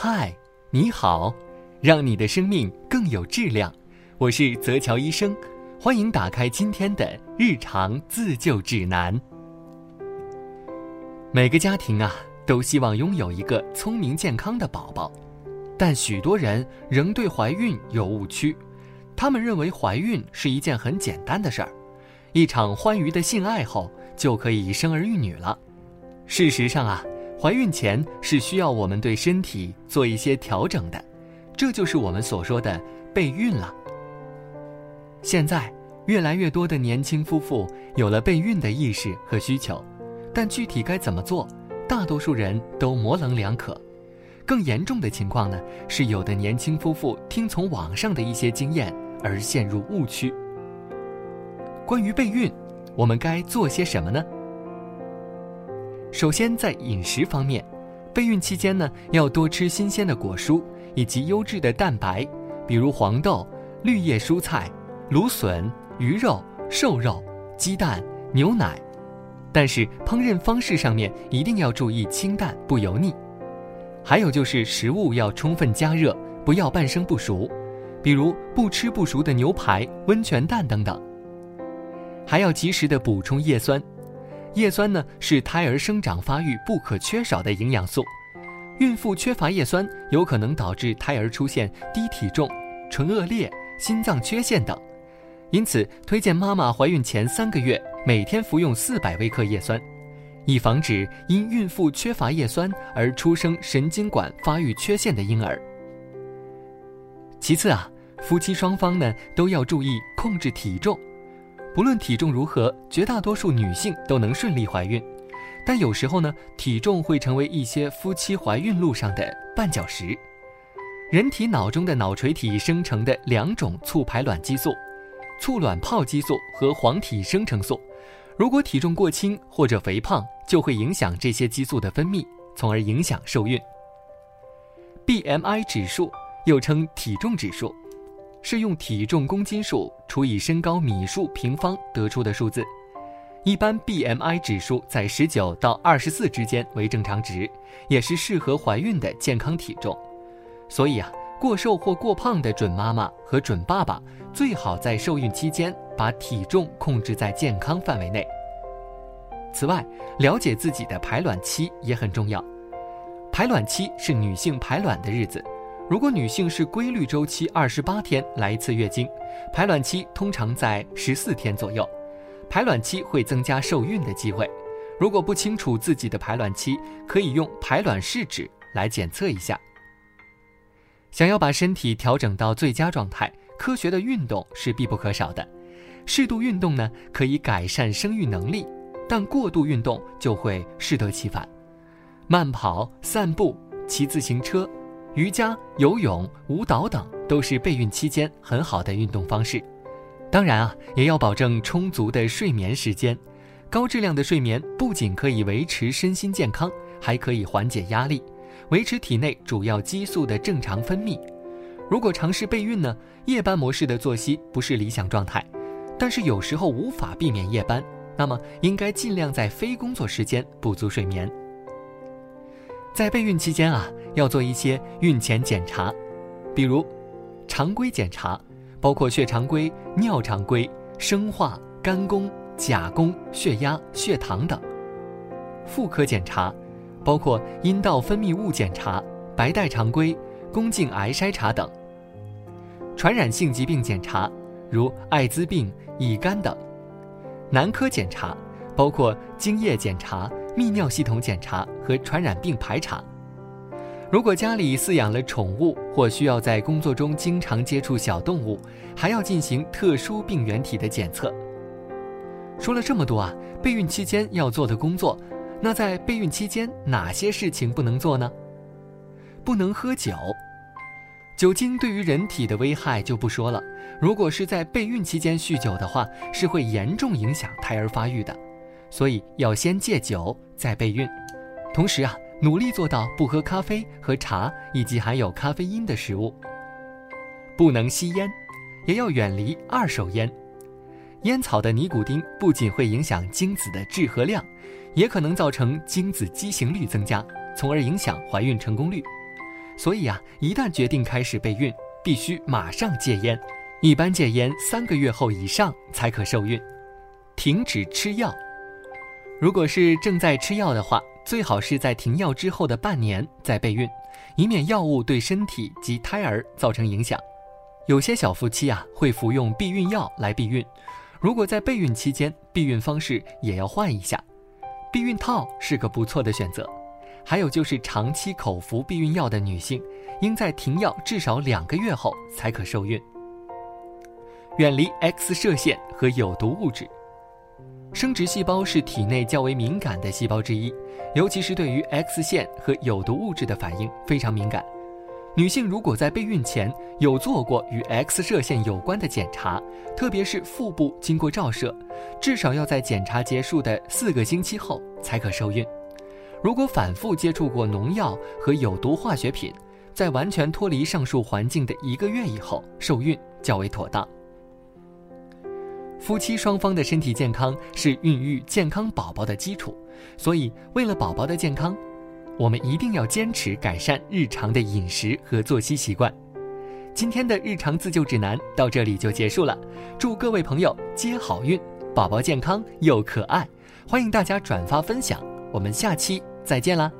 嗨，你好，让你的生命更有质量。我是泽乔医生，欢迎打开今天的日常自救指南。每个家庭啊，都希望拥有一个聪明健康的宝宝，但许多人仍对怀孕有误区，他们认为怀孕是一件很简单的事儿，一场欢愉的性爱后就可以生儿育女了。事实上啊。怀孕前是需要我们对身体做一些调整的，这就是我们所说的备孕了。现在越来越多的年轻夫妇有了备孕的意识和需求，但具体该怎么做，大多数人都模棱两可。更严重的情况呢，是有的年轻夫妇听从网上的一些经验而陷入误区。关于备孕，我们该做些什么呢？首先，在饮食方面，备孕期间呢，要多吃新鲜的果蔬以及优质的蛋白，比如黄豆、绿叶蔬菜、芦笋、鱼肉、瘦肉、鸡蛋、牛奶。但是烹饪方式上面一定要注意清淡不油腻。还有就是食物要充分加热，不要半生不熟，比如不吃不熟的牛排、温泉蛋等等。还要及时的补充叶酸。叶酸呢是胎儿生长发育不可缺少的营养素，孕妇缺乏叶酸，有可能导致胎儿出现低体重、唇腭裂、心脏缺陷等，因此推荐妈妈怀孕前三个月每天服用四百微克叶酸，以防止因孕妇缺乏叶酸而出生神经管发育缺陷的婴儿。其次啊，夫妻双方呢都要注意控制体重。不论体重如何，绝大多数女性都能顺利怀孕，但有时候呢，体重会成为一些夫妻怀孕路上的绊脚石。人体脑中的脑垂体生成的两种促排卵激素，促卵泡激素和黄体生成素，如果体重过轻或者肥胖，就会影响这些激素的分泌，从而影响受孕。BMI 指数又称体重指数。是用体重公斤数除以身高米数平方得出的数字，一般 BMI 指数在十九到二十四之间为正常值，也是适合怀孕的健康体重。所以啊，过瘦或过胖的准妈妈和准爸爸最好在受孕期间把体重控制在健康范围内。此外，了解自己的排卵期也很重要，排卵期是女性排卵的日子。如果女性是规律周期二十八天来一次月经，排卵期通常在十四天左右，排卵期会增加受孕的机会。如果不清楚自己的排卵期，可以用排卵试纸来检测一下。想要把身体调整到最佳状态，科学的运动是必不可少的。适度运动呢，可以改善生育能力，但过度运动就会适得其反。慢跑、散步、骑自行车。瑜伽、游泳、舞蹈等都是备孕期间很好的运动方式。当然啊，也要保证充足的睡眠时间。高质量的睡眠不仅可以维持身心健康，还可以缓解压力，维持体内主要激素的正常分泌。如果尝试备孕呢，夜班模式的作息不是理想状态，但是有时候无法避免夜班，那么应该尽量在非工作时间补足睡眠。在备孕期间啊，要做一些孕前检查，比如常规检查，包括血常规、尿常规、生化、肝功、甲功、血压、血糖等；妇科检查，包括阴道分泌物检查、白带常规、宫颈癌筛查等；传染性疾病检查，如艾滋病、乙肝等；男科检查，包括精液检查。泌尿系统检查和传染病排查。如果家里饲养了宠物，或需要在工作中经常接触小动物，还要进行特殊病原体的检测。说了这么多啊，备孕期间要做的工作，那在备孕期间哪些事情不能做呢？不能喝酒，酒精对于人体的危害就不说了。如果是在备孕期间酗酒的话，是会严重影响胎儿发育的。所以要先戒酒再备孕，同时啊，努力做到不喝咖啡和茶以及含有咖啡因的食物。不能吸烟，也要远离二手烟。烟草的尼古丁不仅会影响精子的质和量，也可能造成精子畸形率增加，从而影响怀孕成功率。所以啊，一旦决定开始备孕，必须马上戒烟，一般戒烟三个月后以上才可受孕。停止吃药，如果是正在吃药的话，最好是在停药之后的半年再备孕，以免药物对身体及胎儿造成影响。有些小夫妻啊会服用避孕药来避孕，如果在备孕期间，避孕方式也要换一下，避孕套是个不错的选择。还有就是长期口服避孕药的女性，应在停药至少两个月后才可受孕。远离 X 射线和有毒物质。生殖细胞是体内较为敏感的细胞之一，尤其是对于 X 线和有毒物质的反应非常敏感。女性如果在备孕前有做过与 X 射线有关的检查，特别是腹部经过照射，至少要在检查结束的四个星期后才可受孕。如果反复接触过农药和有毒化学品，在完全脱离上述环境的一个月以后受孕较为妥当。夫妻双方的身体健康是孕育健康宝宝的基础，所以为了宝宝的健康，我们一定要坚持改善日常的饮食和作息习惯。今天的日常自救指南到这里就结束了，祝各位朋友接好运，宝宝健康又可爱，欢迎大家转发分享，我们下期再见啦！